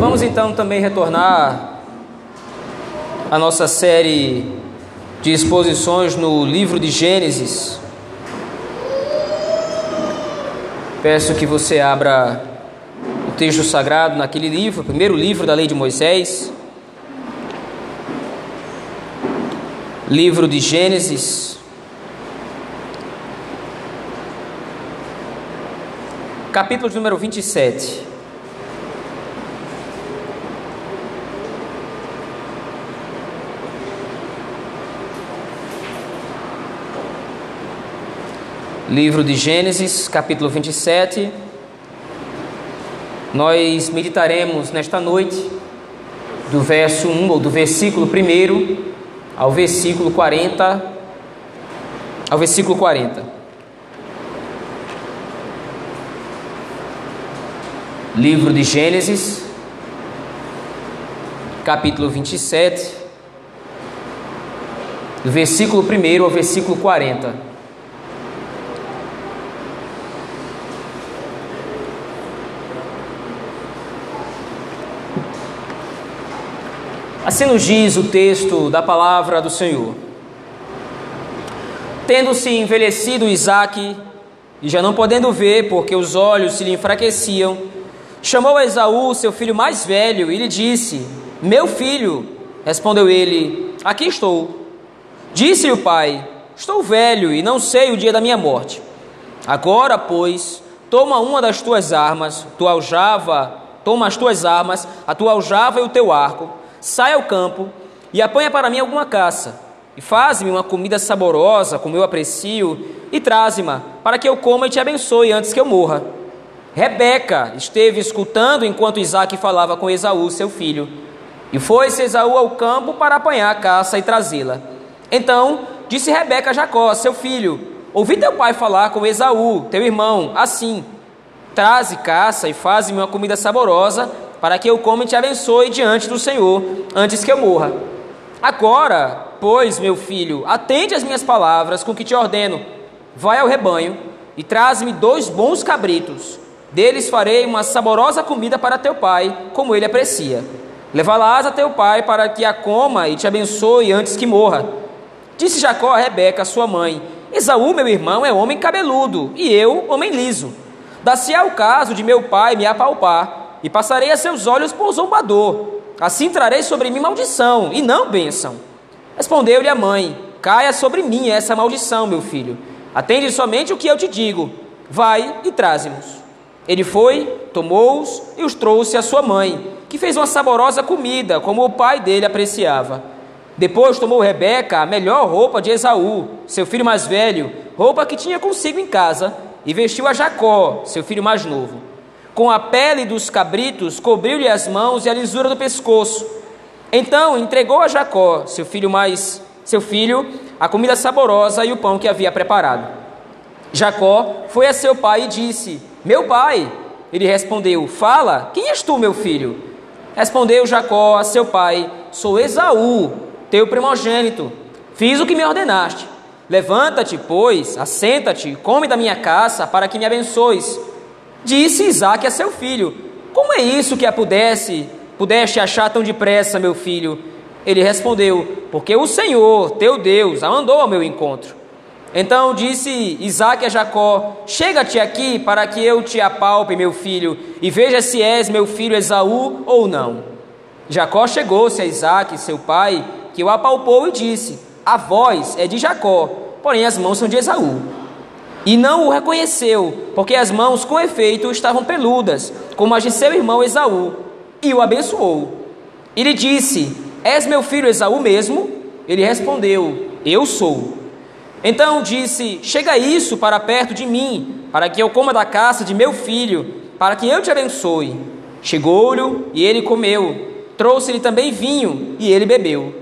Vamos então também retornar à nossa série de exposições no livro de Gênesis. Peço que você abra o texto sagrado naquele livro, o primeiro livro da lei de Moisés. Livro de Gênesis. Capítulo número 27. Livro de Gênesis, capítulo 27. Nós meditaremos nesta noite do verso 1 ou do versículo 1 ao versículo 40 ao versículo 40. Livro de Gênesis, capítulo 27, do versículo 1 ao versículo 40. Assim nos diz o texto da palavra do Senhor. Tendo-se envelhecido Isaque, e já não podendo ver, porque os olhos se lhe enfraqueciam, chamou Esaú, seu filho mais velho, e lhe disse: Meu filho, respondeu ele, aqui estou. Disse-lhe o pai: Estou velho e não sei o dia da minha morte. Agora, pois, toma uma das tuas armas, tua aljava, toma as tuas armas, a tua aljava e o teu arco sai ao campo e apanha para mim alguma caça, e faz-me uma comida saborosa, como eu aprecio, e traze-me, para que eu coma e te abençoe antes que eu morra. Rebeca esteve escutando enquanto Isaac falava com Esaú, seu filho. E foi-se Esaú ao campo para apanhar a caça e trazê-la. Então disse Rebeca a Jacó, seu filho: Ouvi teu pai falar com Esaú, teu irmão, assim: Traze caça e faz-me uma comida saborosa, para que eu coma e te abençoe diante do Senhor, antes que eu morra. Agora, pois, meu filho, atende às minhas palavras com que te ordeno. Vai ao rebanho e traz-me dois bons cabritos. Deles farei uma saborosa comida para teu pai, como ele aprecia. Levá-las a teu pai para que a coma e te abençoe antes que morra. Disse Jacó a Rebeca, sua mãe: Esaú, meu irmão, é homem cabeludo, e eu, homem liso. Dá-se ao caso de meu pai me apalpar e passarei a seus olhos por zombador. Assim trarei sobre mim maldição, e não bênção. Respondeu-lhe a mãe: Caia sobre mim essa maldição, meu filho. Atende somente o que eu te digo. Vai e traze-nos. Ele foi, tomou-os e os trouxe à sua mãe, que fez uma saborosa comida, como o pai dele apreciava. Depois tomou Rebeca a melhor roupa de Esaú, seu filho mais velho, roupa que tinha consigo em casa, e vestiu a Jacó, seu filho mais novo. Com a pele dos cabritos, cobriu-lhe as mãos e a lisura do pescoço. Então entregou a Jacó, seu filho mais seu filho, a comida saborosa e o pão que havia preparado. Jacó foi a seu pai e disse: Meu pai. Ele respondeu: Fala, quem és tu, meu filho? Respondeu Jacó a seu pai: Sou Esaú, teu primogênito. Fiz o que me ordenaste. Levanta-te, pois, assenta-te, come da minha caça, para que me abençoes. Disse Isaac a seu filho: Como é isso que a pudesse, pudeste achar tão depressa, meu filho? Ele respondeu: Porque o Senhor, teu Deus, a mandou ao meu encontro. Então disse Isaac a Jacó: Chega-te aqui para que eu te apalpe, meu filho, e veja se és meu filho Esaú ou não. Jacó chegou-se a Isaac, seu pai, que o apalpou e disse: A voz é de Jacó, porém as mãos são de Esaú. E não o reconheceu, porque as mãos, com efeito, estavam peludas, como as de seu irmão Esaú, e o abençoou. E lhe disse: És meu filho Esaú mesmo? Ele respondeu: Eu sou. Então disse: Chega isso para perto de mim, para que eu coma da caça de meu filho, para que eu te abençoe. Chegou-lhe e ele comeu. Trouxe-lhe também vinho e ele bebeu.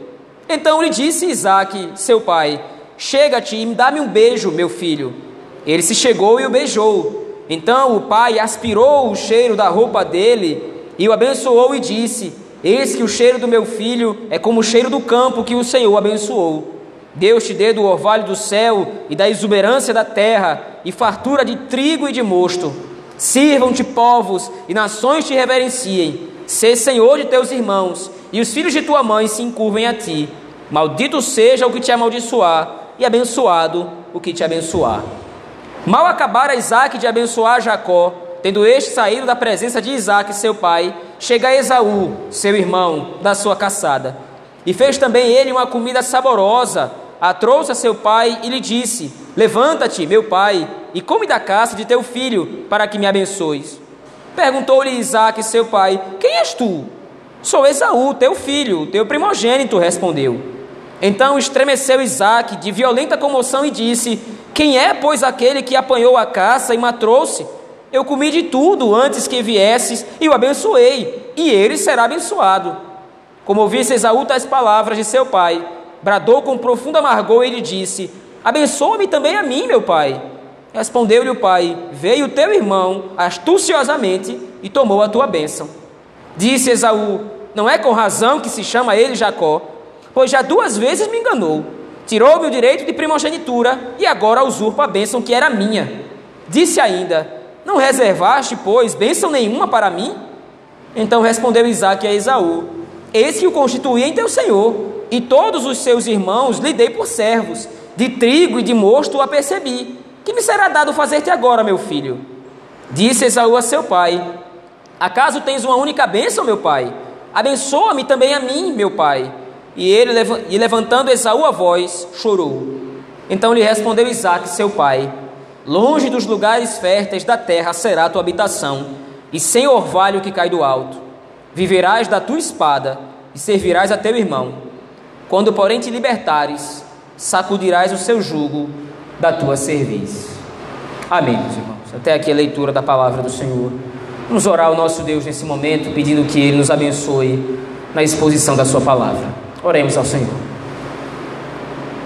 Então lhe disse Isaque, seu pai: Chega-te e dá-me um beijo, meu filho. Ele se chegou e o beijou. Então o pai aspirou o cheiro da roupa dele e o abençoou e disse: Eis que o cheiro do meu filho é como o cheiro do campo que o Senhor abençoou. Deus te dê do orvalho do céu e da exuberância da terra, e fartura de trigo e de mosto. Sirvam-te povos e nações te reverenciem. Sê senhor de teus irmãos, e os filhos de tua mãe se encurvem a ti. Maldito seja o que te amaldiçoar, e abençoado o que te abençoar. Mal acabara Isaac de abençoar Jacó, tendo este saído da presença de Isaac, seu pai, chega Esaú, seu irmão, da sua caçada. E fez também ele uma comida saborosa, a trouxe a seu pai e lhe disse: Levanta-te, meu pai, e come da caça de teu filho, para que me abençoes. Perguntou-lhe Isaac, seu pai: Quem és tu? Sou Esaú, teu filho, teu primogênito, respondeu. Então estremeceu Isaac de violenta comoção e disse: Quem é, pois, aquele que apanhou a caça e me trouxe? Eu comi de tudo antes que viesses e o abençoei, e ele será abençoado. Como ouvisse Esaú tais palavras de seu pai, bradou com profundo amargor e lhe disse: Abençoa-me também a mim, meu pai. Respondeu-lhe o pai: Veio teu irmão astuciosamente e tomou a tua bênção. Disse Esaú: Não é com razão que se chama ele Jacó, pois já duas vezes me enganou. Tirou-me o direito de primogenitura e agora usurpa a bênção que era minha. Disse ainda: Não reservaste, pois, bênção nenhuma para mim? Então respondeu Isaac a Esaú: Eis que o constituí em teu senhor, e todos os seus irmãos lhe dei por servos, de trigo e de mosto o apercebi. Que me será dado fazer-te agora, meu filho? Disse Esaú a seu pai: Acaso tens uma única bênção, meu pai? Abençoa-me também a mim, meu pai. E ele, e levantando Esaú a voz, chorou. Então lhe respondeu Isaque, seu pai: Longe dos lugares férteis da terra será a tua habitação, e sem orvalho que cai do alto. Viverás da tua espada, e servirás a teu irmão. Quando, porém, te libertares, sacudirás o seu jugo da tua cerviz. Amém, meus irmãos. Até aqui a leitura da palavra do Senhor. Vamos orar ao nosso Deus nesse momento, pedindo que Ele nos abençoe na exposição da Sua palavra. Oremos ao Senhor.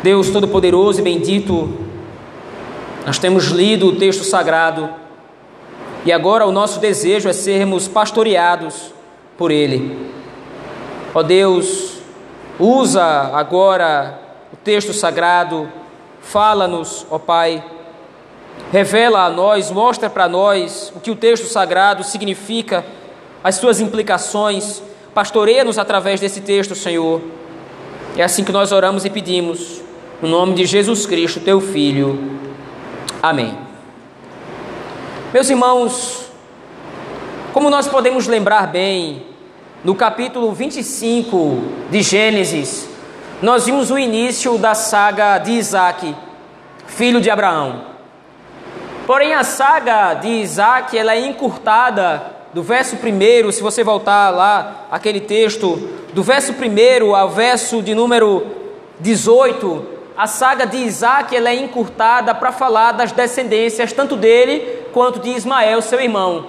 Deus Todo-Poderoso e bendito, nós temos lido o texto sagrado e agora o nosso desejo é sermos pastoreados por Ele. Ó Deus, usa agora o texto sagrado, fala-nos, ó Pai, revela a nós, mostra para nós o que o texto sagrado significa, as suas implicações, pastoreia-nos através desse texto, Senhor é assim que nós oramos e pedimos, no nome de Jesus Cristo, teu Filho. Amém. Meus irmãos, como nós podemos lembrar bem, no capítulo 25 de Gênesis, nós vimos o início da saga de Isaac, filho de Abraão. Porém, a saga de Isaac ela é encurtada do verso 1, se você voltar lá, aquele texto, do verso 1 ao verso de número 18, a saga de Isaac ela é encurtada para falar das descendências, tanto dele quanto de Ismael, seu irmão.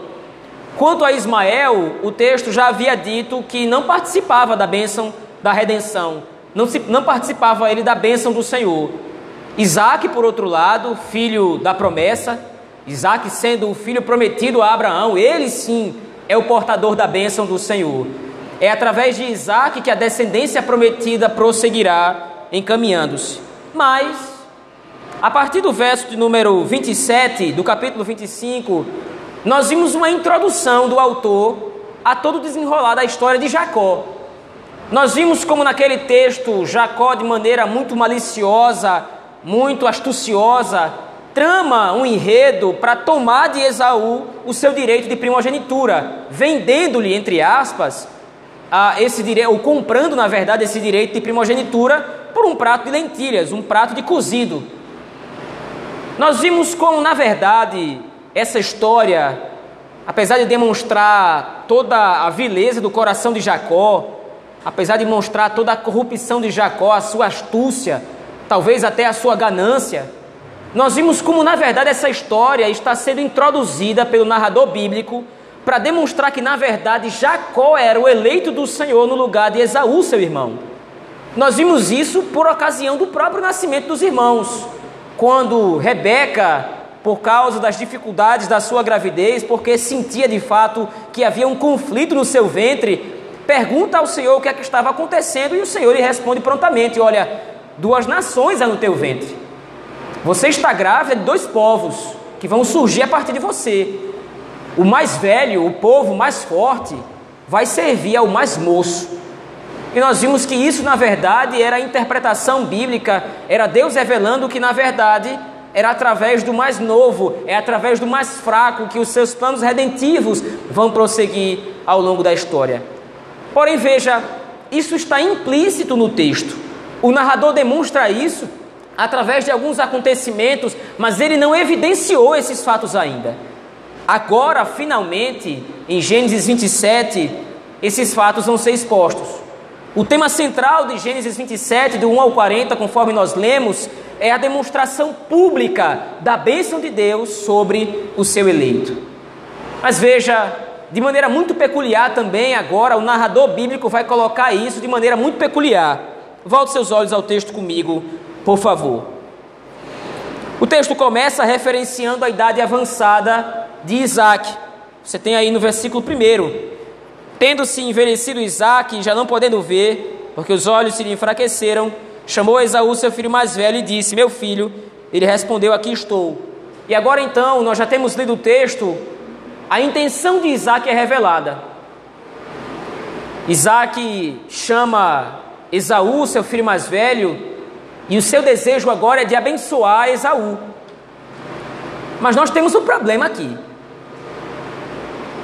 Quanto a Ismael, o texto já havia dito que não participava da bênção da redenção, não, se, não participava ele da bênção do Senhor. Isaac, por outro lado, filho da promessa, Isaac sendo o filho prometido a Abraão, ele sim é o portador da bênção do Senhor. É através de Isaac que a descendência prometida prosseguirá encaminhando-se. Mas, a partir do verso de número 27, do capítulo 25, nós vimos uma introdução do autor a todo desenrolar da história de Jacó. Nós vimos como naquele texto Jacó, de maneira muito maliciosa, muito astuciosa, trama um enredo para tomar de Esaú o seu direito de primogenitura, vendendo-lhe, entre aspas, a esse direito, ou comprando, na verdade, esse direito de primogenitura por um prato de lentilhas, um prato de cozido. Nós vimos como, na verdade, essa história, apesar de demonstrar toda a vileza do coração de Jacó, apesar de mostrar toda a corrupção de Jacó, a sua astúcia, talvez até a sua ganância, nós vimos como, na verdade, essa história está sendo introduzida pelo narrador bíblico para demonstrar que, na verdade, Jacó era o eleito do Senhor no lugar de Esaú, seu irmão. Nós vimos isso por ocasião do próprio nascimento dos irmãos, quando Rebeca, por causa das dificuldades da sua gravidez, porque sentia de fato que havia um conflito no seu ventre, pergunta ao Senhor o que é que estava acontecendo e o Senhor lhe responde prontamente: Olha, duas nações há no teu ventre. Você está grávida de dois povos que vão surgir a partir de você. O mais velho, o povo mais forte, vai servir ao mais moço. E nós vimos que isso, na verdade, era a interpretação bíblica, era Deus revelando que, na verdade, era através do mais novo, é através do mais fraco que os seus planos redentivos vão prosseguir ao longo da história. Porém, veja, isso está implícito no texto. O narrador demonstra isso através de alguns acontecimentos, mas ele não evidenciou esses fatos ainda. Agora, finalmente, em Gênesis 27, esses fatos vão ser expostos. O tema central de Gênesis 27, do 1 ao 40, conforme nós lemos, é a demonstração pública da bênção de Deus sobre o seu eleito. Mas veja, de maneira muito peculiar também, agora o narrador bíblico vai colocar isso de maneira muito peculiar. Volte seus olhos ao texto comigo, por favor. O texto começa referenciando a idade avançada de Isaac. Você tem aí no versículo 1. Tendo-se envelhecido Isaac, já não podendo ver, porque os olhos se lhe enfraqueceram, chamou Esaú, seu filho mais velho, e disse: Meu filho. Ele respondeu: Aqui estou. E agora então, nós já temos lido o texto, a intenção de Isaac é revelada. Isaac chama Esaú, seu filho mais velho, e o seu desejo agora é de abençoar Esaú. Mas nós temos um problema aqui.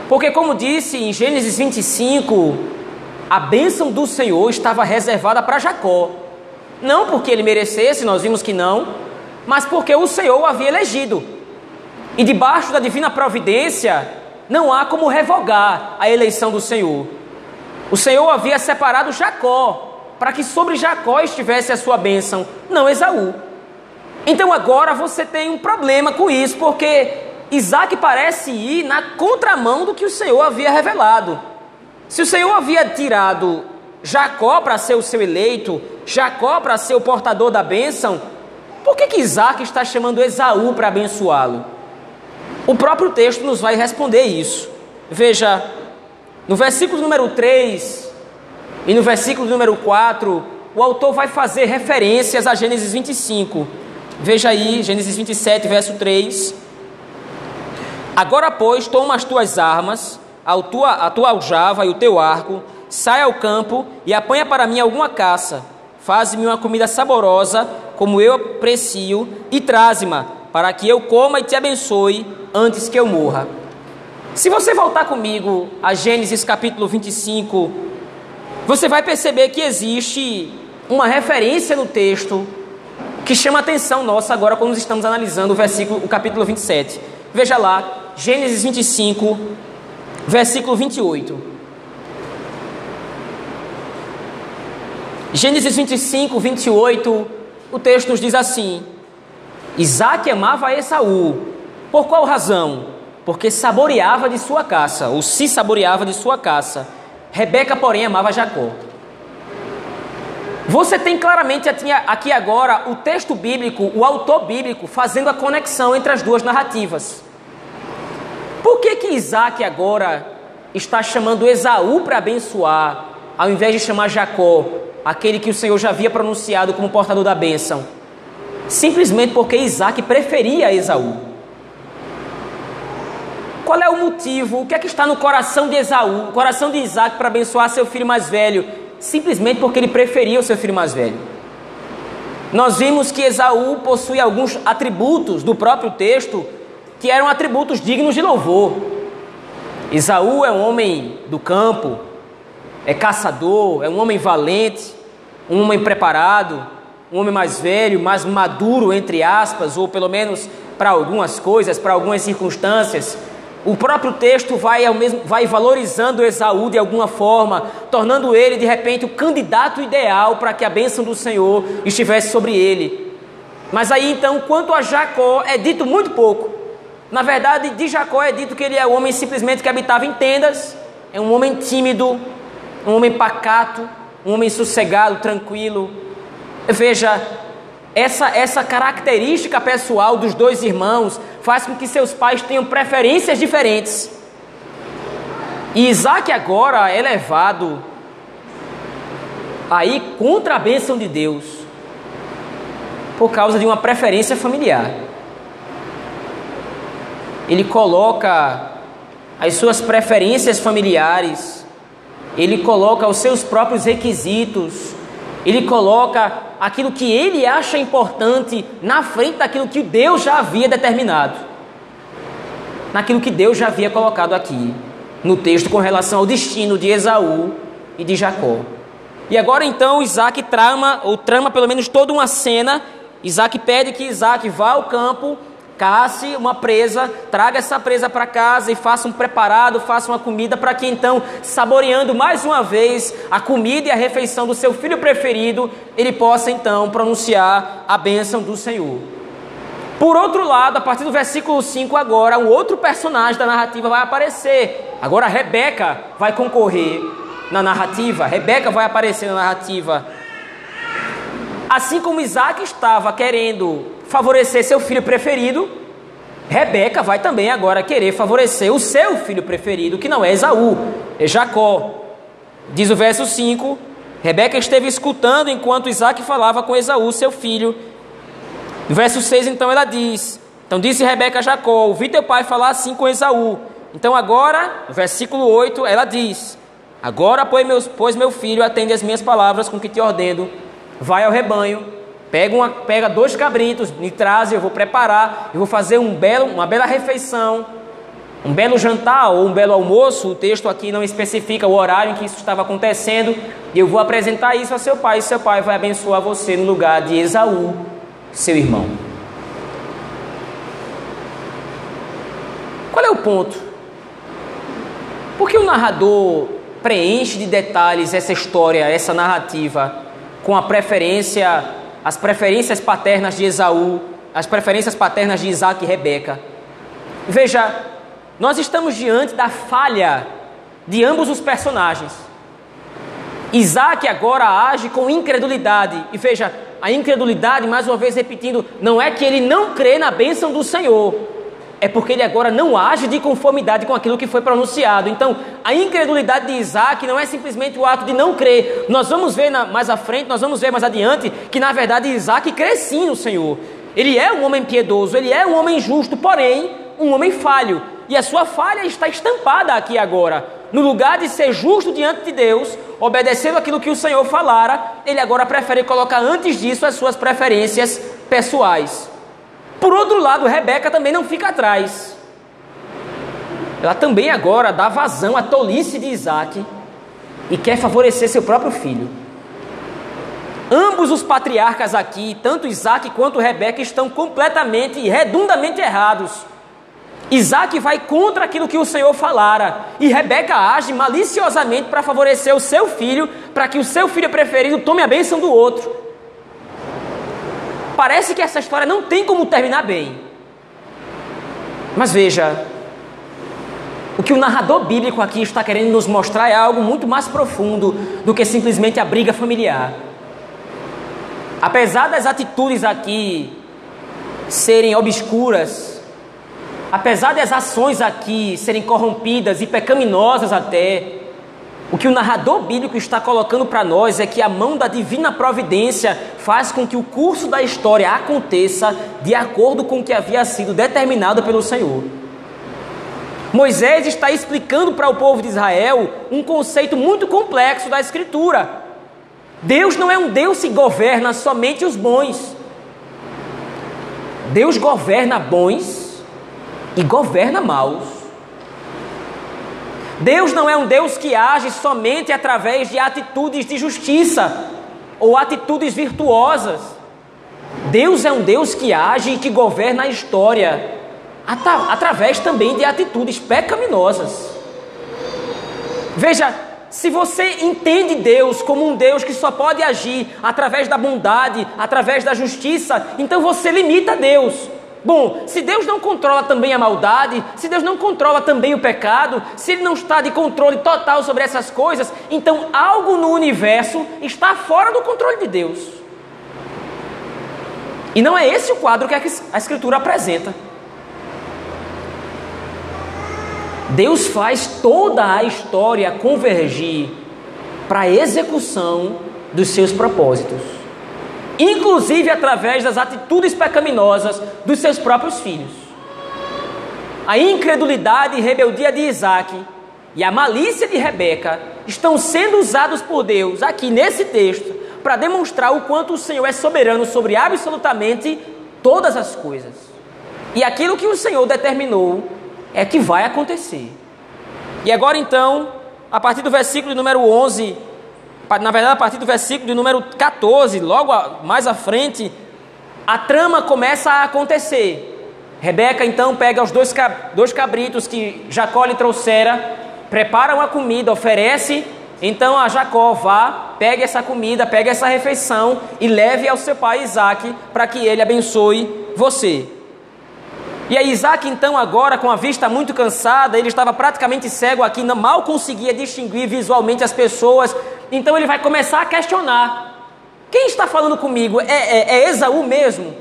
Porque, como disse em Gênesis 25, a bênção do Senhor estava reservada para Jacó. Não porque ele merecesse, nós vimos que não, mas porque o Senhor o havia elegido. E debaixo da divina providência, não há como revogar a eleição do Senhor. O Senhor havia separado Jacó para que sobre Jacó estivesse a sua bênção, não Esaú. Então agora você tem um problema com isso, porque Isaac parece ir na contramão do que o Senhor havia revelado. Se o Senhor havia tirado Jacó para ser o seu eleito, Jacó para ser o portador da bênção, por que, que Isaac está chamando Esaú para abençoá-lo? O próprio texto nos vai responder isso. Veja, no versículo número 3, e no versículo número 4, o autor vai fazer referências a Gênesis 25. Veja aí, Gênesis 27, verso 3. Agora, pois, toma as tuas armas, a tua, a tua aljava e o teu arco, sai ao campo e apanha para mim alguma caça. Faz-me uma comida saborosa, como eu aprecio, e traze-me, para que eu coma e te abençoe antes que eu morra. Se você voltar comigo a Gênesis capítulo 25, você vai perceber que existe uma referência no texto que chama a atenção nossa agora quando estamos analisando o versículo, o capítulo 27. Veja lá, Gênesis 25, versículo 28. Gênesis 25, 28, o texto nos diz assim: Isaac amava Esaú. Por qual razão? Porque saboreava de sua caça, ou se saboreava de sua caça. Rebeca, porém, amava Jacó. Você tem claramente aqui agora o texto bíblico, o autor bíblico, fazendo a conexão entre as duas narrativas. Por que que Isaac agora está chamando Esaú para abençoar, ao invés de chamar Jacó, aquele que o Senhor já havia pronunciado como portador da bênção? Simplesmente porque Isaac preferia Esaú. Qual é o motivo? O que é que está no coração de Esaú, o coração de Isaac para abençoar seu filho mais velho? Simplesmente porque ele preferia o seu filho mais velho. Nós vimos que Esaú possui alguns atributos do próprio texto que eram atributos dignos de louvor. Esaú é um homem do campo, é caçador, é um homem valente, um homem preparado, um homem mais velho, mais maduro, entre aspas, ou pelo menos para algumas coisas, para algumas circunstâncias. O próprio texto vai, ao mesmo, vai valorizando Esaú de alguma forma, tornando ele de repente o candidato ideal para que a bênção do Senhor estivesse sobre ele. Mas aí então, quanto a Jacó, é dito muito pouco. Na verdade, de Jacó é dito que ele é um homem simplesmente que habitava em tendas, é um homem tímido, um homem pacato, um homem sossegado, tranquilo. Veja, essa, essa característica pessoal dos dois irmãos faz com que seus pais tenham preferências diferentes. E Isaac agora é levado aí contra a bênção de Deus por causa de uma preferência familiar. Ele coloca as suas preferências familiares ele coloca os seus próprios requisitos, ele coloca aquilo que ele acha importante na frente daquilo que Deus já havia determinado, naquilo que Deus já havia colocado aqui no texto com relação ao destino de Esaú e de Jacó. E agora então Isaac trama, ou trama pelo menos toda uma cena. Isaac pede que Isaac vá ao campo casse uma presa, traga essa presa para casa e faça um preparado, faça uma comida para que então, saboreando mais uma vez a comida e a refeição do seu filho preferido, ele possa então pronunciar a bênção do Senhor. Por outro lado, a partir do versículo 5 agora, um outro personagem da narrativa vai aparecer. Agora Rebeca vai concorrer na narrativa. Rebeca vai aparecer na narrativa. Assim como Isaac estava querendo favorecer seu filho preferido, Rebeca vai também agora querer favorecer o seu filho preferido, que não é Esaú, é Jacó. Diz o verso 5: Rebeca esteve escutando enquanto Isaac falava com Esaú, seu filho. No verso 6, então ela diz: Então disse Rebeca a Jacó: Ouvi teu pai falar assim com Esaú. Então agora, no versículo 8, ela diz: Agora, pois, meu filho, atende as minhas palavras com que te ordeno. Vai ao rebanho Pega, uma, pega dois cabritos, me traz, eu vou preparar, eu vou fazer um belo, uma bela refeição, um belo jantar ou um belo almoço. O texto aqui não especifica o horário em que isso estava acontecendo. E eu vou apresentar isso a seu pai, e seu pai vai abençoar você no lugar de Esaú, seu irmão. Qual é o ponto? Por que o narrador preenche de detalhes essa história, essa narrativa, com a preferência as preferências paternas de Esaú, as preferências paternas de Isaac e Rebeca. Veja, nós estamos diante da falha de ambos os personagens. Isaac agora age com incredulidade. E veja, a incredulidade, mais uma vez repetindo, não é que ele não crê na bênção do Senhor, é porque ele agora não age de conformidade com aquilo que foi pronunciado. Então, a incredulidade de Isaac não é simplesmente o ato de não crer. Nós vamos ver na, mais à frente, nós vamos ver mais adiante, que na verdade Isaac crê sim no Senhor. Ele é um homem piedoso, ele é um homem justo, porém, um homem falho. E a sua falha está estampada aqui agora. No lugar de ser justo diante de Deus, obedecendo aquilo que o Senhor falara, ele agora prefere colocar antes disso as suas preferências pessoais. Por outro lado, Rebeca também não fica atrás. Ela também agora dá vazão à tolice de Isaac e quer favorecer seu próprio filho. Ambos os patriarcas aqui, tanto Isaac quanto Rebeca, estão completamente e redundamente errados. Isaac vai contra aquilo que o Senhor falara, e Rebeca age maliciosamente para favorecer o seu filho, para que o seu filho preferido tome a bênção do outro parece que essa história não tem como terminar bem. Mas veja, o que o narrador bíblico aqui está querendo nos mostrar é algo muito mais profundo do que simplesmente a briga familiar. Apesar das atitudes aqui serem obscuras, apesar das ações aqui serem corrompidas e pecaminosas até, o que o narrador bíblico está colocando para nós é que a mão da divina providência faz com que o curso da história aconteça de acordo com o que havia sido determinado pelo Senhor. Moisés está explicando para o povo de Israel um conceito muito complexo da Escritura. Deus não é um Deus que governa somente os bons. Deus governa bons e governa maus. Deus não é um Deus que age somente através de atitudes de justiça ou atitudes virtuosas. Deus é um Deus que age e que governa a história através também de atitudes pecaminosas. Veja, se você entende Deus como um Deus que só pode agir através da bondade, através da justiça, então você limita Deus. Bom, se Deus não controla também a maldade, se Deus não controla também o pecado, se Ele não está de controle total sobre essas coisas, então algo no universo está fora do controle de Deus. E não é esse o quadro que a Escritura apresenta. Deus faz toda a história convergir para a execução dos seus propósitos inclusive através das atitudes pecaminosas dos seus próprios filhos. A incredulidade e rebeldia de Isaac e a malícia de Rebeca estão sendo usados por Deus aqui nesse texto para demonstrar o quanto o Senhor é soberano sobre absolutamente todas as coisas. E aquilo que o Senhor determinou é que vai acontecer. E agora então, a partir do versículo número 11, na verdade a partir do versículo número 14, logo mais à frente, a trama começa a acontecer. Rebeca então pega os dois, dois cabritos que Jacó lhe trouxera, prepara uma comida, oferece então a Jacó vá, pegue essa comida, pegue essa refeição e leve ao seu pai Isaac para que ele abençoe você. E aí Isaac então agora com a vista muito cansada, ele estava praticamente cego aqui, mal conseguia distinguir visualmente as pessoas, então ele vai começar a questionar: quem está falando comigo? É, é, é Esaú mesmo?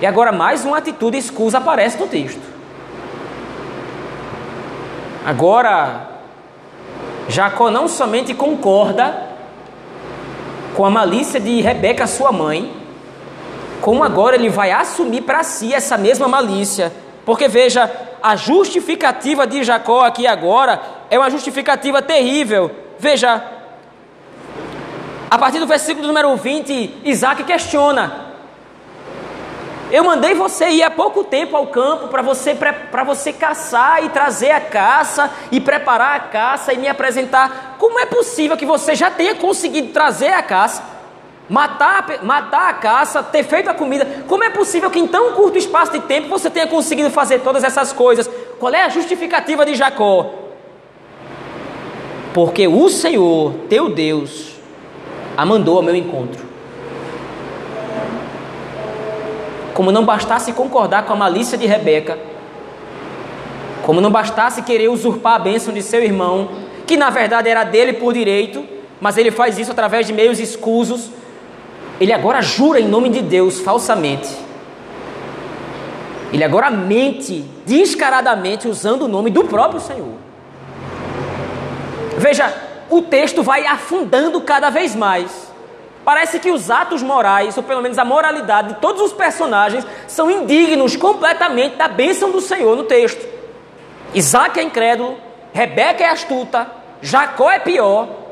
E agora mais uma atitude escusa aparece no texto. Agora Jacó não somente concorda com a malícia de Rebeca, sua mãe, como agora ele vai assumir para si essa mesma malícia. Porque veja, a justificativa de Jacó aqui agora é uma justificativa terrível. Veja, a partir do versículo número 20, Isaac questiona: eu mandei você ir há pouco tempo ao campo para você, você caçar e trazer a caça e preparar a caça e me apresentar. Como é possível que você já tenha conseguido trazer a caça, matar, matar a caça, ter feito a comida? Como é possível que em tão curto espaço de tempo você tenha conseguido fazer todas essas coisas? Qual é a justificativa de Jacó? Porque o Senhor, teu Deus, a mandou ao meu encontro. como não bastasse concordar com a malícia de Rebeca, como não bastasse querer usurpar a bênção de seu irmão, que na verdade era dele por direito, mas ele faz isso através de meios escusos, ele agora jura em nome de Deus falsamente. Ele agora mente descaradamente usando o nome do próprio Senhor. Veja, o texto vai afundando cada vez mais. Parece que os atos morais, ou pelo menos a moralidade de todos os personagens, são indignos completamente da bênção do Senhor no texto. Isaac é incrédulo, Rebeca é astuta, Jacó é pior.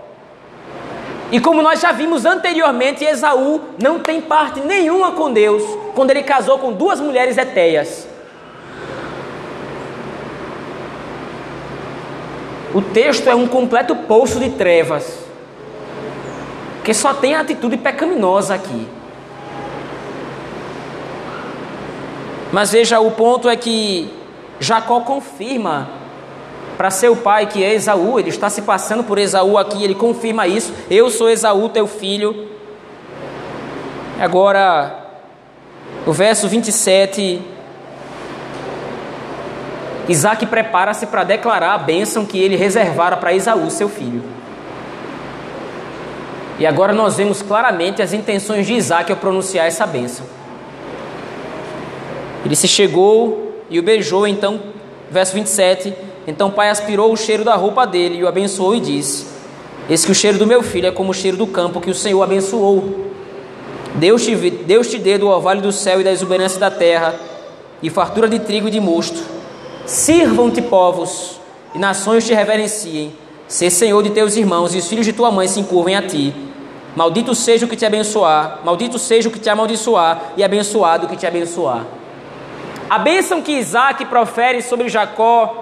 E como nós já vimos anteriormente, Esaú não tem parte nenhuma com Deus quando ele casou com duas mulheres etéias. O texto é um completo poço de trevas. Porque só tem atitude pecaminosa aqui. Mas veja, o ponto é que Jacó confirma para seu pai que é Esaú, ele está se passando por Esaú aqui, ele confirma isso. Eu sou Esaú, teu filho. Agora, o verso 27. Isaac prepara-se para declarar a bênção que ele reservara para Esaú, seu filho. E agora nós vemos claramente as intenções de Isaac ao pronunciar essa bênção. Ele se chegou e o beijou, então, verso 27. Então o pai aspirou o cheiro da roupa dele e o abençoou e disse: Eis que o cheiro do meu filho é como o cheiro do campo que o Senhor abençoou. Deus te, Deus te dê do orvalho do céu e da exuberância da terra, e fartura de trigo e de mosto. Sirvam-te povos, e nações te reverenciem. Ser senhor de teus irmãos, e os filhos de tua mãe se encurvem a ti. Maldito seja o que te abençoar, maldito seja o que te amaldiçoar, e abençoado o que te abençoar. A bênção que Isaac profere sobre Jacó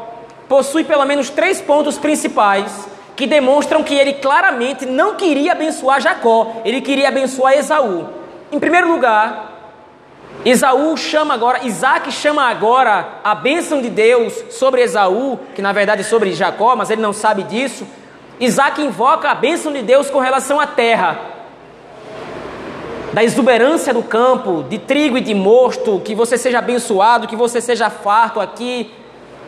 possui pelo menos três pontos principais que demonstram que ele claramente não queria abençoar Jacó, ele queria abençoar Esaú. Em primeiro lugar, Esaú chama agora, Isaac chama agora a bênção de Deus sobre Esaú, que na verdade é sobre Jacó, mas ele não sabe disso Isaac invoca a bênção de Deus com relação à terra, da exuberância do campo, de trigo e de mosto, que você seja abençoado, que você seja farto aqui.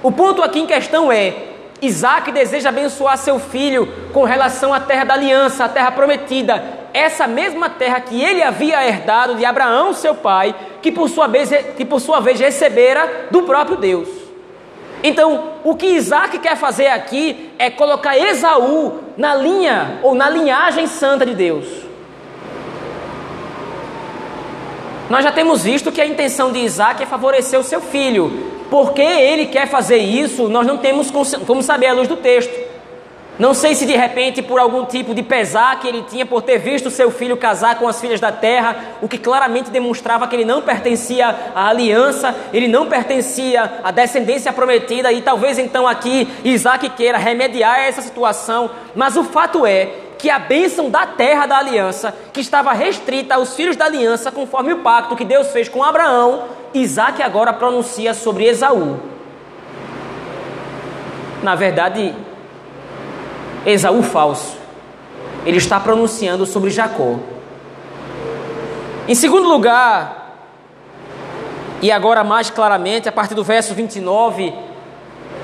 O ponto aqui em questão é: Isaac deseja abençoar seu filho com relação à terra da aliança, a terra prometida, essa mesma terra que ele havia herdado de Abraão, seu pai, que por sua vez, que por sua vez recebera do próprio Deus. Então, o que Isaac quer fazer aqui é colocar Esaú na linha ou na linhagem santa de Deus. Nós já temos visto que a intenção de Isaac é favorecer o seu filho. Por que ele quer fazer isso? Nós não temos como saber à luz do texto. Não sei se de repente por algum tipo de pesar que ele tinha por ter visto seu filho casar com as filhas da terra, o que claramente demonstrava que ele não pertencia à aliança, ele não pertencia à descendência prometida, e talvez então aqui Isaac queira remediar essa situação, mas o fato é que a bênção da terra da aliança, que estava restrita aos filhos da aliança, conforme o pacto que Deus fez com Abraão, Isaac agora pronuncia sobre Esaú. Na verdade, Esaú falso. Ele está pronunciando sobre Jacó. Em segundo lugar, e agora mais claramente, a partir do verso 29,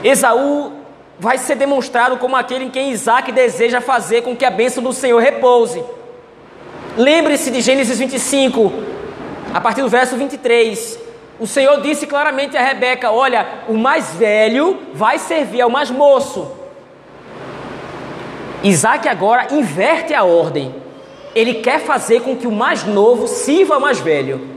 Esaú vai ser demonstrado como aquele em quem Isaac deseja fazer com que a bênção do Senhor repouse. Lembre-se de Gênesis 25, a partir do verso 23. O Senhor disse claramente a Rebeca: Olha, o mais velho vai servir ao mais moço. Isaac agora inverte a ordem. Ele quer fazer com que o mais novo sirva ao mais velho.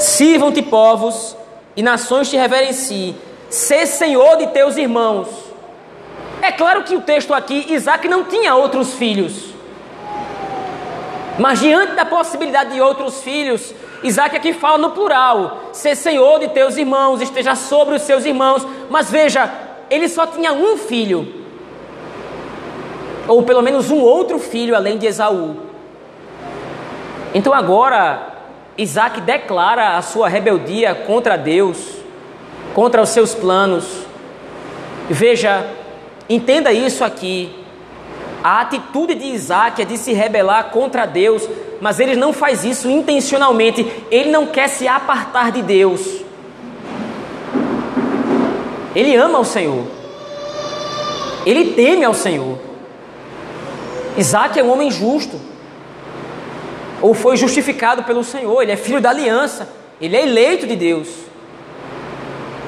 Sirvam-te povos e nações te reverenciem. Sê senhor de teus irmãos. É claro que o texto aqui, Isaac não tinha outros filhos. Mas diante da possibilidade de outros filhos, Isaac aqui fala no plural: ser senhor de teus irmãos, esteja sobre os seus irmãos. Mas veja, ele só tinha um filho ou pelo menos um outro filho além de Esaú. Então agora Isaac declara a sua rebeldia contra Deus, contra os seus planos. Veja, entenda isso aqui. A atitude de Isaac é de se rebelar contra Deus, mas ele não faz isso intencionalmente. Ele não quer se apartar de Deus. Ele ama o Senhor. Ele teme ao Senhor. Isaac é um homem justo, ou foi justificado pelo Senhor, ele é filho da aliança, ele é eleito de Deus.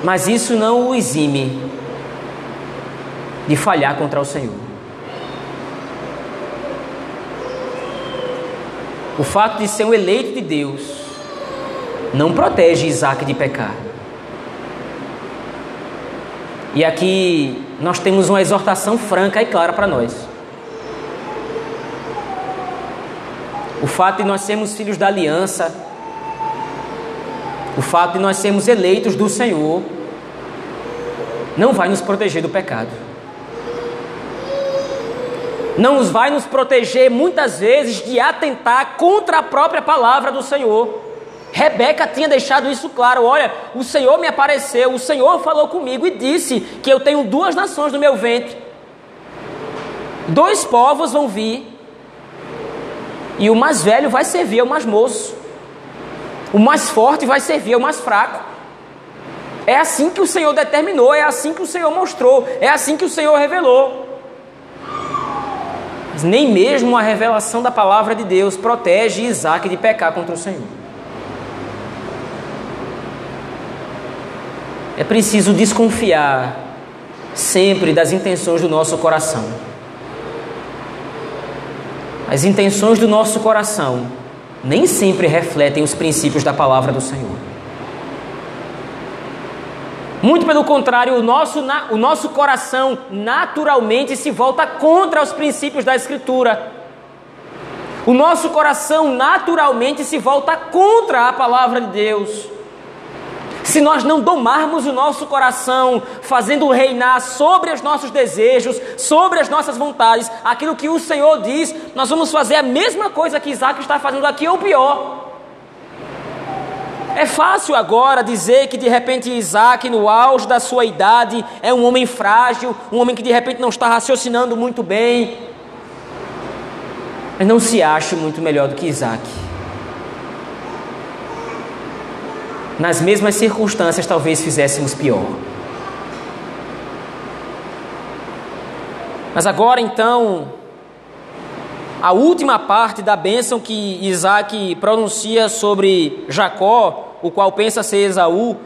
Mas isso não o exime de falhar contra o Senhor. O fato de ser um eleito de Deus não protege Isaac de pecar. E aqui nós temos uma exortação franca e clara para nós. o fato de nós sermos filhos da aliança, o fato de nós sermos eleitos do Senhor, não vai nos proteger do pecado. Não nos vai nos proteger muitas vezes de atentar contra a própria palavra do Senhor. Rebeca tinha deixado isso claro: olha, o Senhor me apareceu, o Senhor falou comigo e disse que eu tenho duas nações no meu ventre. Dois povos vão vir e o mais velho vai servir ao mais moço. O mais forte vai servir ao mais fraco. É assim que o Senhor determinou, é assim que o Senhor mostrou, é assim que o Senhor revelou. Nem mesmo a revelação da palavra de Deus protege Isaac de pecar contra o Senhor. É preciso desconfiar sempre das intenções do nosso coração. As intenções do nosso coração nem sempre refletem os princípios da palavra do Senhor. Muito pelo contrário, o nosso, o nosso coração naturalmente se volta contra os princípios da Escritura. O nosso coração naturalmente se volta contra a palavra de Deus se nós não domarmos o nosso coração, fazendo reinar sobre os nossos desejos, sobre as nossas vontades, aquilo que o Senhor diz, nós vamos fazer a mesma coisa que Isaac está fazendo aqui, ou pior. É fácil agora dizer que de repente Isaac, no auge da sua idade, é um homem frágil, um homem que de repente não está raciocinando muito bem. Mas não se ache muito melhor do que Isaac. nas mesmas circunstâncias talvez fizéssemos pior. Mas agora então, a última parte da bênção que Isaac pronuncia sobre Jacó, o qual pensa ser Esaú,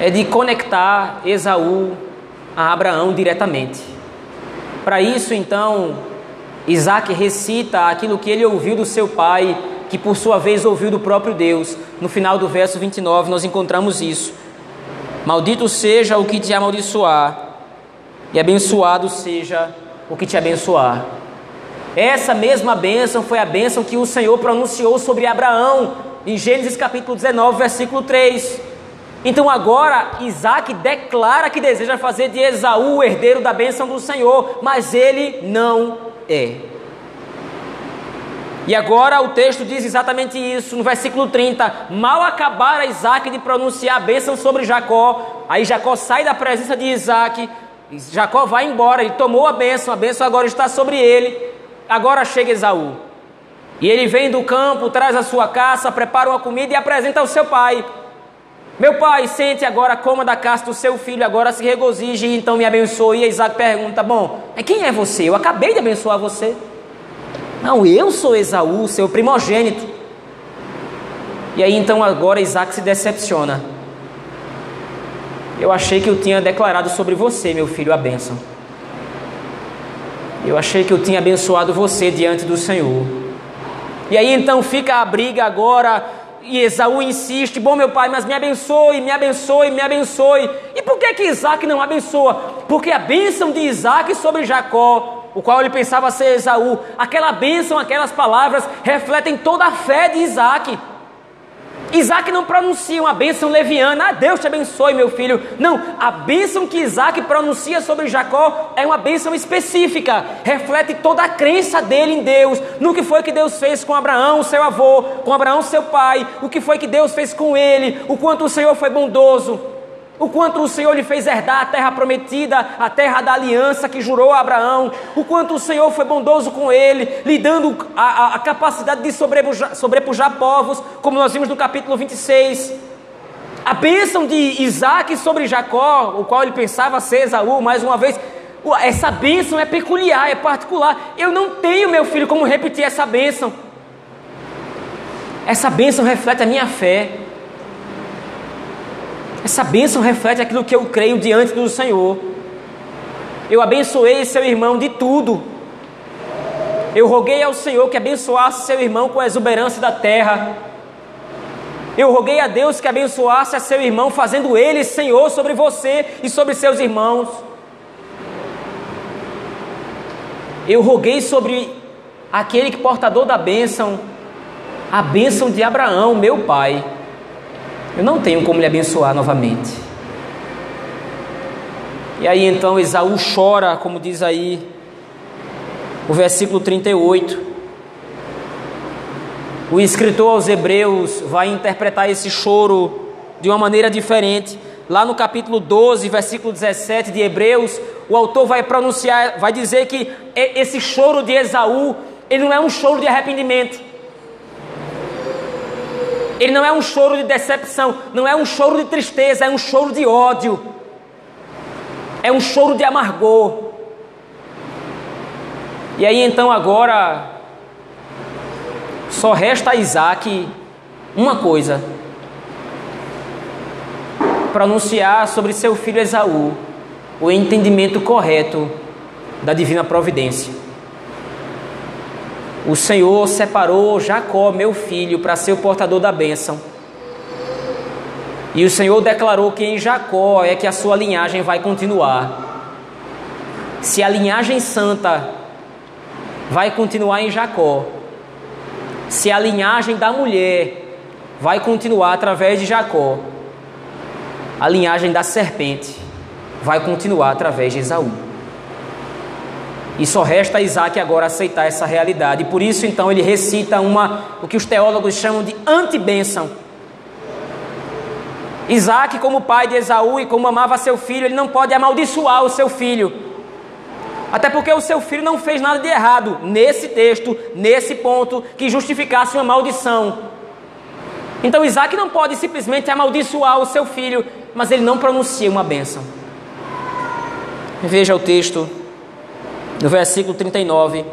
é de conectar Esaú a Abraão diretamente. Para isso, então, Isaac recita aquilo que ele ouviu do seu pai que por sua vez ouviu do próprio Deus. No final do verso 29 nós encontramos isso. Maldito seja o que te amaldiçoar, e abençoado seja o que te abençoar. Essa mesma bênção foi a bênção que o Senhor pronunciou sobre Abraão, em Gênesis capítulo 19, versículo 3. Então agora Isaac declara que deseja fazer de Esaú o herdeiro da bênção do Senhor, mas ele não é. E agora o texto diz exatamente isso, no versículo 30. Mal acabara Isaac de pronunciar a bênção sobre Jacó, aí Jacó sai da presença de Isaac, Jacó vai embora, ele tomou a bênção, a bênção agora está sobre ele. Agora chega Esaú. E ele vem do campo, traz a sua caça, prepara uma comida e apresenta ao seu pai. Meu pai, sente agora, coma da caça do seu filho, agora se regozije e então me abençoe. E Isaac pergunta: Bom, quem é você? Eu acabei de abençoar você. Não, eu sou Esaú, seu primogênito. E aí então agora Isaac se decepciona. Eu achei que eu tinha declarado sobre você, meu filho, a bênção. Eu achei que eu tinha abençoado você diante do Senhor. E aí então fica a briga agora, e Esaú insiste: Bom, meu pai, mas me abençoe, me abençoe, me abençoe. E por que que Isaac não abençoa? Porque a bênção de Isaac sobre Jacó o qual ele pensava ser Esaú, aquela bênção, aquelas palavras refletem toda a fé de Isaac. Isaac não pronuncia uma bênção leviana, ah, Deus te abençoe, meu filho. Não, a bênção que Isaac pronuncia sobre Jacó é uma bênção específica, reflete toda a crença dele em Deus, no que foi que Deus fez com Abraão, seu avô, com Abraão, seu pai, o que foi que Deus fez com ele, o quanto o Senhor foi bondoso o quanto o Senhor lhe fez herdar a terra prometida, a terra da aliança que jurou a Abraão, o quanto o Senhor foi bondoso com ele, lhe dando a, a, a capacidade de sobrepujar, sobrepujar povos, como nós vimos no capítulo 26. A bênção de Isaac sobre Jacó, o qual ele pensava ser Esaú, mais uma vez, essa bênção é peculiar, é particular. Eu não tenho, meu filho, como repetir essa bênção. Essa bênção reflete a minha fé. Essa bênção reflete aquilo que eu creio diante do Senhor. Eu abençoei seu irmão de tudo. Eu roguei ao Senhor que abençoasse seu irmão com a exuberância da terra. Eu roguei a Deus que abençoasse a seu irmão, fazendo ele Senhor sobre você e sobre seus irmãos. Eu roguei sobre aquele que portador da bênção, a bênção de Abraão, meu pai. Eu não tenho como lhe abençoar novamente. E aí então Esaú chora, como diz aí o versículo 38. O escritor aos Hebreus vai interpretar esse choro de uma maneira diferente. Lá no capítulo 12, versículo 17 de Hebreus, o autor vai pronunciar, vai dizer que esse choro de Esaú, ele não é um choro de arrependimento. Ele não é um choro de decepção, não é um choro de tristeza, é um choro de ódio. É um choro de amargor. E aí então agora só resta a Isaac uma coisa: pronunciar sobre seu filho Esaú o entendimento correto da divina providência. O Senhor separou Jacó, meu filho, para ser o portador da bênção. E o Senhor declarou que em Jacó é que a sua linhagem vai continuar. Se a linhagem santa vai continuar em Jacó, se a linhagem da mulher vai continuar através de Jacó, a linhagem da serpente vai continuar através de Esaú. E só resta a Isaac agora aceitar essa realidade. E por isso, então, ele recita uma, o que os teólogos chamam de antibênção. Isaac, como pai de Esaú e como amava seu filho, ele não pode amaldiçoar o seu filho. Até porque o seu filho não fez nada de errado nesse texto, nesse ponto, que justificasse uma maldição. Então Isaac não pode simplesmente amaldiçoar o seu filho, mas ele não pronuncia uma bênção. Veja o texto no versículo 39.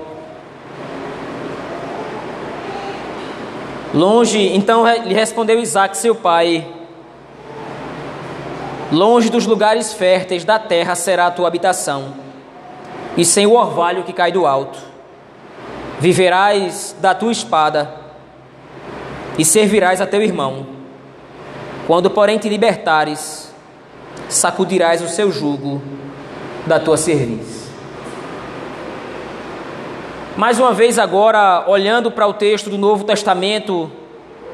Longe, então lhe respondeu Isaac, seu pai: Longe dos lugares férteis da terra será a tua habitação, e sem o orvalho que cai do alto. Viverás da tua espada, e servirás a teu irmão. Quando, porém, te libertares, sacudirás o seu jugo da tua cerviz. Mais uma vez, agora, olhando para o texto do Novo Testamento,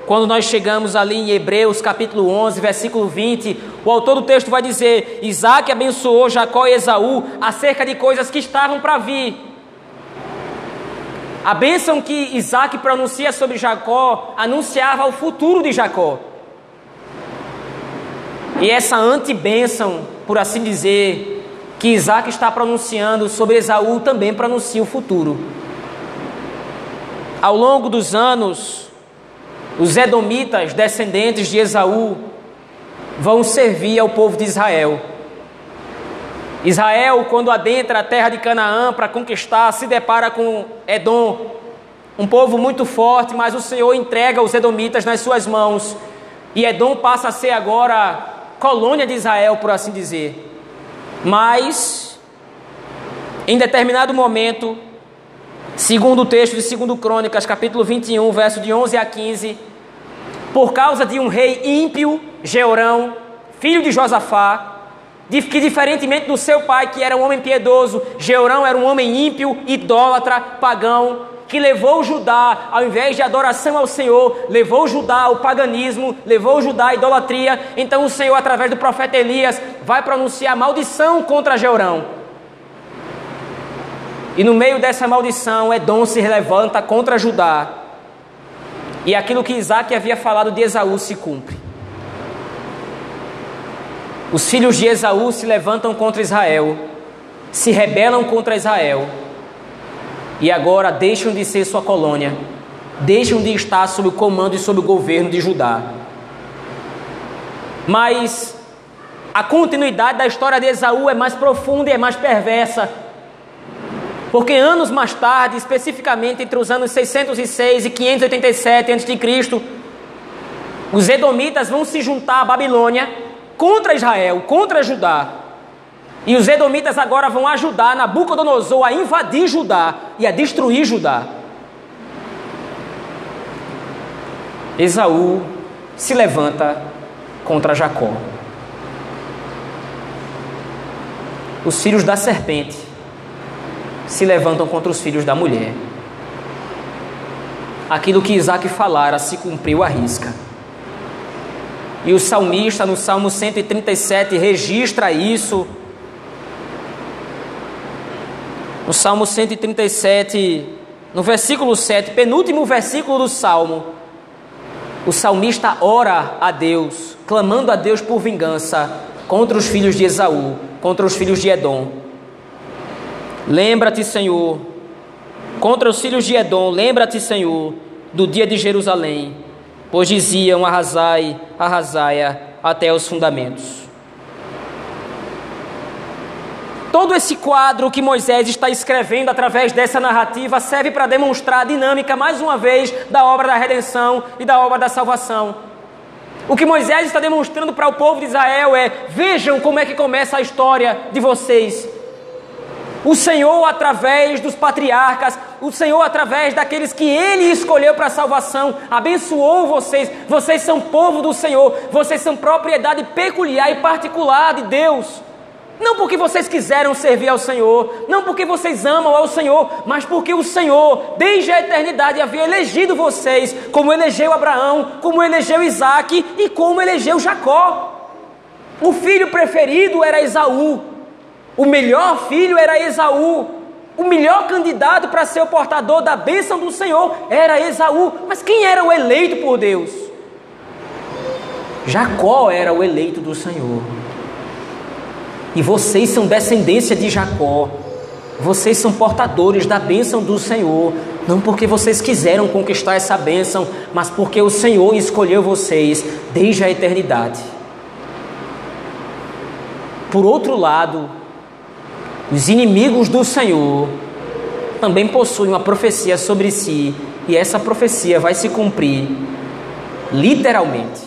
quando nós chegamos ali em Hebreus capítulo 11, versículo 20, o autor do texto vai dizer: Isaac abençoou Jacó e Esaú acerca de coisas que estavam para vir. A bênção que Isaac pronuncia sobre Jacó anunciava o futuro de Jacó. E essa antibênção, por assim dizer, que Isaac está pronunciando sobre Esaú também pronuncia o futuro. Ao longo dos anos, os edomitas, descendentes de Esaú, vão servir ao povo de Israel. Israel, quando adentra a terra de Canaã para conquistar, se depara com Edom, um povo muito forte, mas o Senhor entrega os edomitas nas suas mãos. E Edom passa a ser agora colônia de Israel, por assim dizer. Mas, em determinado momento, segundo o texto de 2 Crônicas, capítulo 21, verso de 11 a 15, por causa de um rei ímpio, Georão, filho de Josafá, que diferentemente do seu pai, que era um homem piedoso, Georão era um homem ímpio, idólatra, pagão, que levou Judá, ao invés de adoração ao Senhor, levou Judá ao paganismo, levou Judá à idolatria. Então o Senhor, através do profeta Elias, vai pronunciar maldição contra Georão. E no meio dessa maldição, Edom se levanta contra Judá. E aquilo que Isaac havia falado de Esaú se cumpre. Os filhos de Esaú se levantam contra Israel, se rebelam contra Israel, e agora deixam de ser sua colônia, deixam de estar sob o comando e sob o governo de Judá. Mas a continuidade da história de Esaú é mais profunda e é mais perversa. Porque anos mais tarde, especificamente entre os anos 606 e 587 a.C., os edomitas vão se juntar à Babilônia contra Israel, contra Judá. E os edomitas agora vão ajudar Nabucodonosor a invadir Judá e a destruir Judá. Esaú se levanta contra Jacó. Os filhos da serpente se levantam contra os filhos da mulher. Aquilo que Isaac falara se cumpriu à risca. E o salmista, no Salmo 137, registra isso. No Salmo 137, no versículo 7, penúltimo versículo do Salmo, o salmista ora a Deus, clamando a Deus por vingança contra os filhos de Esaú, contra os filhos de Edom. Lembra-te, Senhor, contra os filhos de Edom, lembra-te, Senhor, do dia de Jerusalém pois diziam: arrasai, arrasai até os fundamentos. Todo esse quadro que Moisés está escrevendo através dessa narrativa serve para demonstrar a dinâmica, mais uma vez, da obra da redenção e da obra da salvação. O que Moisés está demonstrando para o povo de Israel é: vejam como é que começa a história de vocês. O Senhor, através dos patriarcas, o Senhor, através daqueles que Ele escolheu para a salvação, abençoou vocês. Vocês são povo do Senhor, vocês são propriedade peculiar e particular de Deus. Não porque vocês quiseram servir ao Senhor, não porque vocês amam ao Senhor, mas porque o Senhor, desde a eternidade, havia elegido vocês, como elegeu Abraão, como elegeu Isaac e como elegeu Jacó. O filho preferido era Esaú, o melhor filho era Esaú. O melhor candidato para ser o portador da bênção do Senhor era Esaú. Mas quem era o eleito por Deus? Jacó era o eleito do Senhor. E vocês são descendência de Jacó. Vocês são portadores da bênção do Senhor. Não porque vocês quiseram conquistar essa bênção, mas porque o Senhor escolheu vocês desde a eternidade. Por outro lado, os inimigos do Senhor também possuem uma profecia sobre si, e essa profecia vai se cumprir literalmente.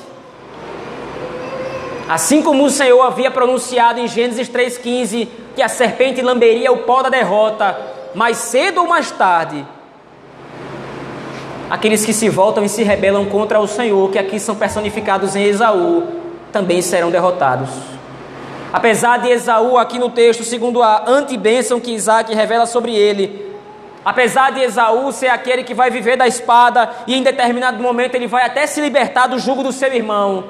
Assim como o Senhor havia pronunciado em Gênesis 3,15 que a serpente lamberia o pó da derrota, mais cedo ou mais tarde, aqueles que se voltam e se rebelam contra o Senhor, que aqui são personificados em Esaú, também serão derrotados. Apesar de Esaú, aqui no texto, segundo a antibênção que Isaac revela sobre ele, apesar de Esaú ser aquele que vai viver da espada e em determinado momento ele vai até se libertar do jugo do seu irmão,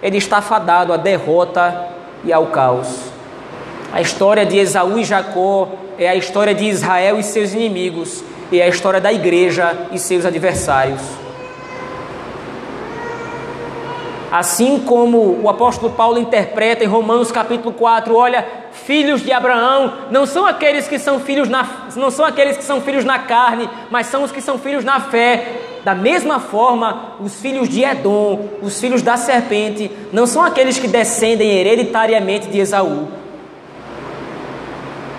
ele está fadado à derrota e ao caos. A história de Esaú e Jacó é a história de Israel e seus inimigos, e é a história da igreja e seus adversários. Assim como o apóstolo Paulo interpreta em Romanos capítulo 4, olha, filhos de Abraão não são aqueles que são filhos na, não são aqueles que são filhos na carne, mas são os que são filhos na fé. Da mesma forma, os filhos de Edom, os filhos da serpente, não são aqueles que descendem hereditariamente de Esaú.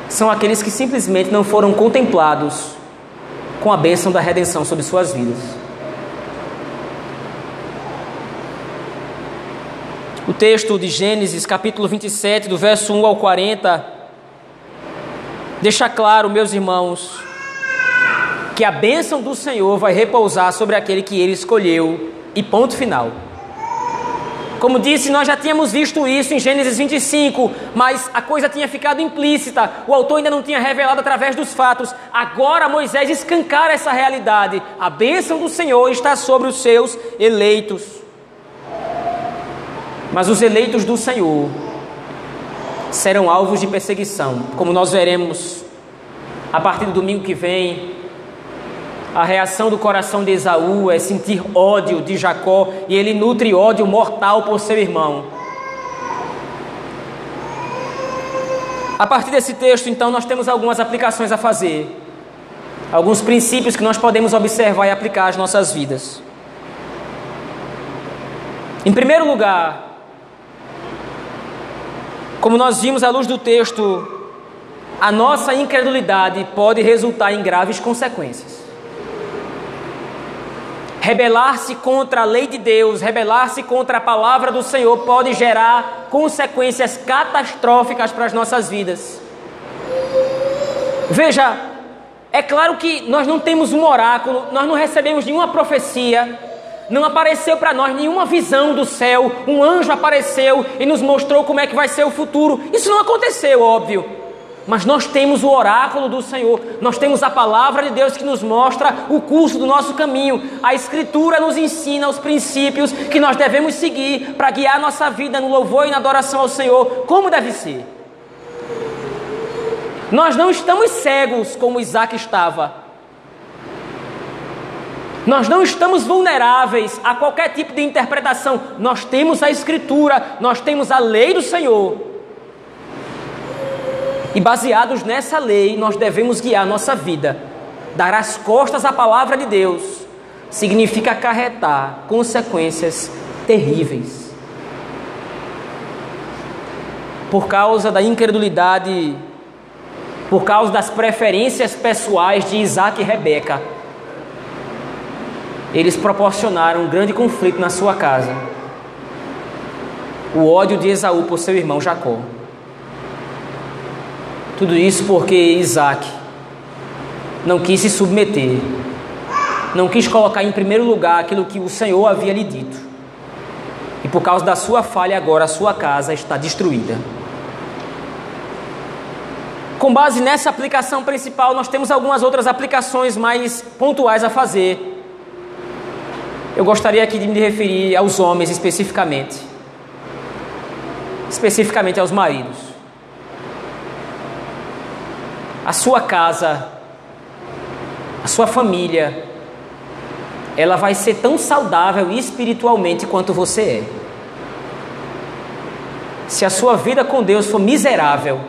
São aqueles que simplesmente não foram contemplados com a bênção da redenção sobre suas vidas. O texto de Gênesis, capítulo 27, do verso 1 ao 40, deixa claro, meus irmãos, que a bênção do Senhor vai repousar sobre aquele que ele escolheu, e ponto final. Como disse, nós já tínhamos visto isso em Gênesis 25, mas a coisa tinha ficado implícita, o autor ainda não tinha revelado através dos fatos. Agora Moisés escancara essa realidade. A bênção do Senhor está sobre os seus eleitos. Mas os eleitos do Senhor serão alvos de perseguição, como nós veremos a partir do domingo que vem, a reação do coração de Esaú é sentir ódio de Jacó e ele nutre ódio mortal por seu irmão. A partir desse texto, então, nós temos algumas aplicações a fazer, alguns princípios que nós podemos observar e aplicar às nossas vidas. Em primeiro lugar, como nós vimos à luz do texto, a nossa incredulidade pode resultar em graves consequências. Rebelar-se contra a lei de Deus, rebelar-se contra a palavra do Senhor pode gerar consequências catastróficas para as nossas vidas. Veja, é claro que nós não temos um oráculo, nós não recebemos nenhuma profecia, não apareceu para nós nenhuma visão do céu, um anjo apareceu e nos mostrou como é que vai ser o futuro. Isso não aconteceu, óbvio mas nós temos o oráculo do Senhor, nós temos a palavra de Deus que nos mostra o curso do nosso caminho. A Escritura nos ensina os princípios que nós devemos seguir para guiar nossa vida no louvor e na adoração ao Senhor, como deve ser. Nós não estamos cegos como Isaac estava. Nós não estamos vulneráveis a qualquer tipo de interpretação. Nós temos a Escritura, nós temos a lei do Senhor. E baseados nessa lei, nós devemos guiar nossa vida. Dar as costas à palavra de Deus significa acarretar consequências terríveis. Por causa da incredulidade, por causa das preferências pessoais de Isaac e Rebeca, eles proporcionaram um grande conflito na sua casa. O ódio de Esaú por seu irmão Jacó. Tudo isso porque Isaac não quis se submeter, não quis colocar em primeiro lugar aquilo que o Senhor havia lhe dito. E por causa da sua falha, agora a sua casa está destruída. Com base nessa aplicação principal, nós temos algumas outras aplicações mais pontuais a fazer. Eu gostaria aqui de me referir aos homens especificamente, especificamente aos maridos a sua casa, a sua família, ela vai ser tão saudável espiritualmente quanto você é. Se a sua vida com Deus for miserável,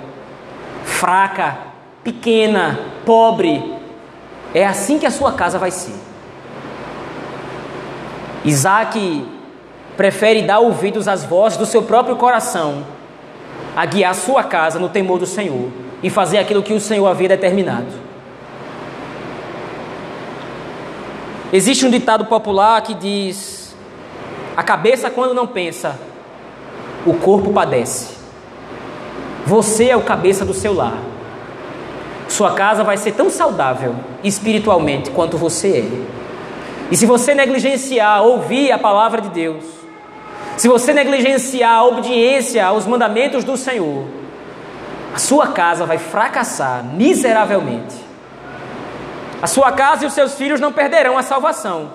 fraca, pequena, pobre, é assim que a sua casa vai ser. Isaac prefere dar ouvidos às vozes do seu próprio coração, a guiar sua casa no temor do Senhor e fazer aquilo que o Senhor havia determinado. Existe um ditado popular que diz: a cabeça, quando não pensa, o corpo padece. Você é o cabeça do seu lar. Sua casa vai ser tão saudável espiritualmente quanto você é. E se você negligenciar ouvir a palavra de Deus, se você negligenciar a obediência aos mandamentos do Senhor, a sua casa vai fracassar miseravelmente. A sua casa e os seus filhos não perderão a salvação.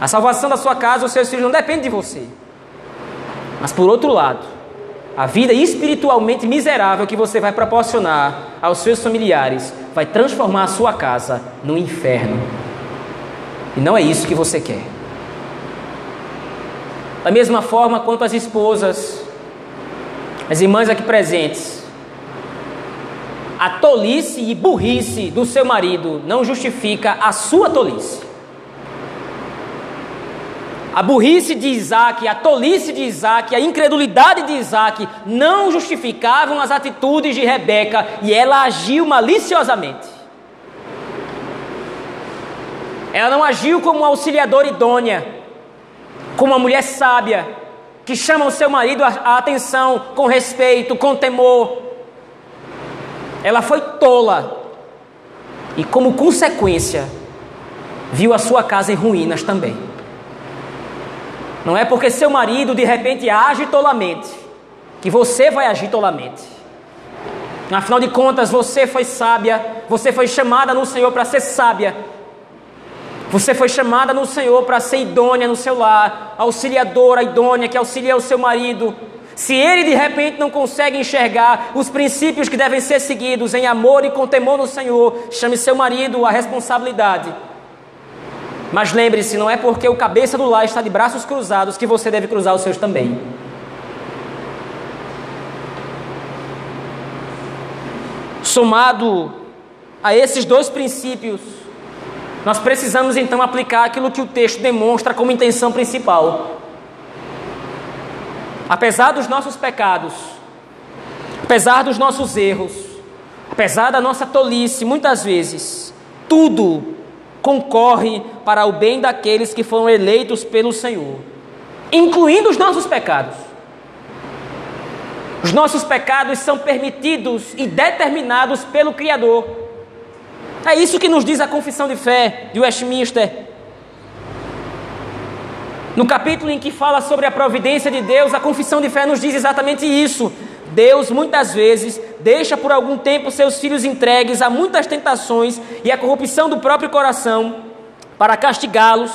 A salvação da sua casa e os seus filhos não depende de você. Mas por outro lado, a vida espiritualmente miserável que você vai proporcionar aos seus familiares vai transformar a sua casa no inferno. E não é isso que você quer. Da mesma forma quanto as esposas, as irmãs aqui presentes, a tolice e burrice do seu marido não justifica a sua tolice. A burrice de Isaac, a tolice de Isaac, a incredulidade de Isaac não justificavam as atitudes de Rebeca e ela agiu maliciosamente. Ela não agiu como uma auxiliadora idônea, como uma mulher sábia, que chama o seu marido a atenção com respeito, com temor. Ela foi tola e, como consequência, viu a sua casa em ruínas também. Não é porque seu marido de repente age tolamente que você vai agir tolamente. Afinal de contas, você foi sábia, você foi chamada no Senhor para ser sábia, você foi chamada no Senhor para ser idônea no seu lar, auxiliadora idônea que auxilia o seu marido. Se ele de repente não consegue enxergar os princípios que devem ser seguidos em amor e com temor no Senhor, chame seu marido à responsabilidade. Mas lembre-se, não é porque o cabeça do lar está de braços cruzados que você deve cruzar os seus também. Somado a esses dois princípios, nós precisamos então aplicar aquilo que o texto demonstra como intenção principal. Apesar dos nossos pecados, apesar dos nossos erros, apesar da nossa tolice, muitas vezes, tudo concorre para o bem daqueles que foram eleitos pelo Senhor, incluindo os nossos pecados. Os nossos pecados são permitidos e determinados pelo Criador. É isso que nos diz a confissão de fé de Westminster. No capítulo em que fala sobre a providência de Deus, a confissão de fé nos diz exatamente isso. Deus muitas vezes deixa por algum tempo seus filhos entregues a muitas tentações e a corrupção do próprio coração para castigá-los,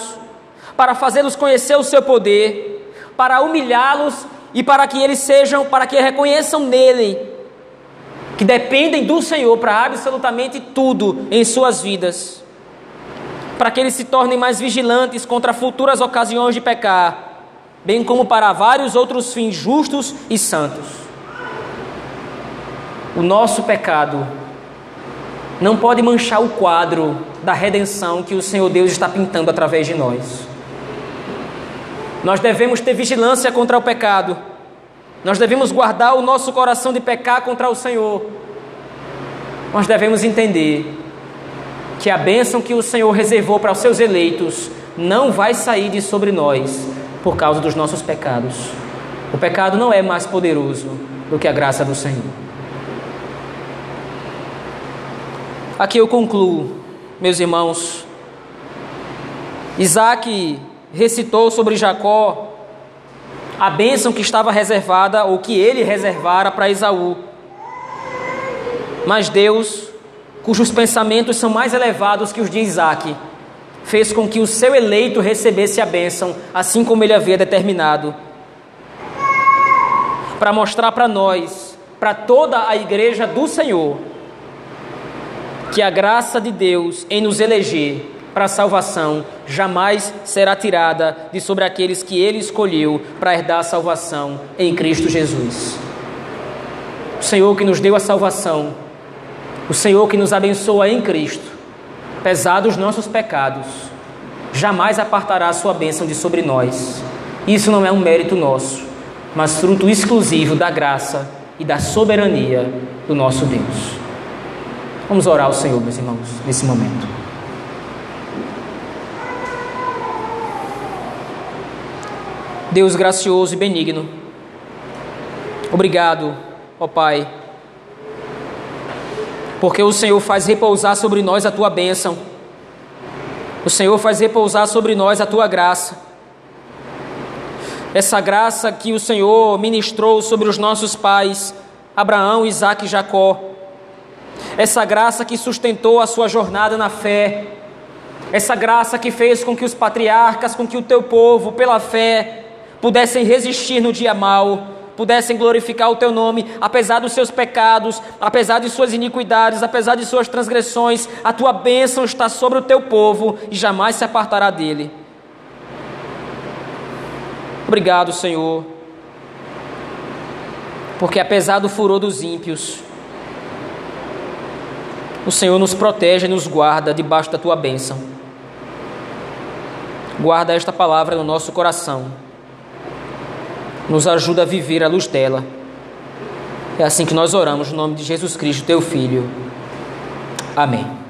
para fazê-los conhecer o seu poder, para humilhá-los e para que eles sejam, para que reconheçam nele que dependem do Senhor para absolutamente tudo em suas vidas, para que eles se tornem mais vigilantes contra futuras ocasiões de pecar, bem como para vários outros fins justos e santos. O nosso pecado não pode manchar o quadro da redenção que o Senhor Deus está pintando através de nós. Nós devemos ter vigilância contra o pecado nós devemos guardar o nosso coração de pecar contra o Senhor. Nós devemos entender que a bênção que o Senhor reservou para os seus eleitos não vai sair de sobre nós por causa dos nossos pecados. O pecado não é mais poderoso do que a graça do Senhor. Aqui eu concluo, meus irmãos. Isaac recitou sobre Jacó a bênção que estava reservada, ou que ele reservara para Esaú. Mas Deus, cujos pensamentos são mais elevados que os de Isaac, fez com que o seu eleito recebesse a bênção, assim como ele havia determinado. Para mostrar para nós, para toda a igreja do Senhor, que a graça de Deus em nos eleger para a salvação jamais será tirada de sobre aqueles que ele escolheu para herdar a salvação em Cristo Jesus. O Senhor que nos deu a salvação, o Senhor que nos abençoa em Cristo, apesar dos nossos pecados, jamais apartará a sua bênção de sobre nós. Isso não é um mérito nosso, mas fruto exclusivo da graça e da soberania do nosso Deus. Vamos orar ao Senhor, meus irmãos, nesse momento. Deus gracioso e benigno. Obrigado, ó Pai, porque o Senhor faz repousar sobre nós a tua bênção. O Senhor faz repousar sobre nós a tua graça. Essa graça que o Senhor ministrou sobre os nossos pais, Abraão, Isaac e Jacó. Essa graça que sustentou a sua jornada na fé. Essa graça que fez com que os patriarcas, com que o teu povo, pela fé, pudessem resistir no dia mau, pudessem glorificar o teu nome, apesar dos seus pecados, apesar de suas iniquidades, apesar de suas transgressões, a tua bênção está sobre o teu povo e jamais se apartará dele. Obrigado, Senhor, porque apesar do furor dos ímpios, o Senhor nos protege e nos guarda debaixo da tua bênção. Guarda esta palavra no nosso coração nos ajuda a viver à luz dela. É assim que nós oramos no nome de Jesus Cristo, teu Filho. Amém.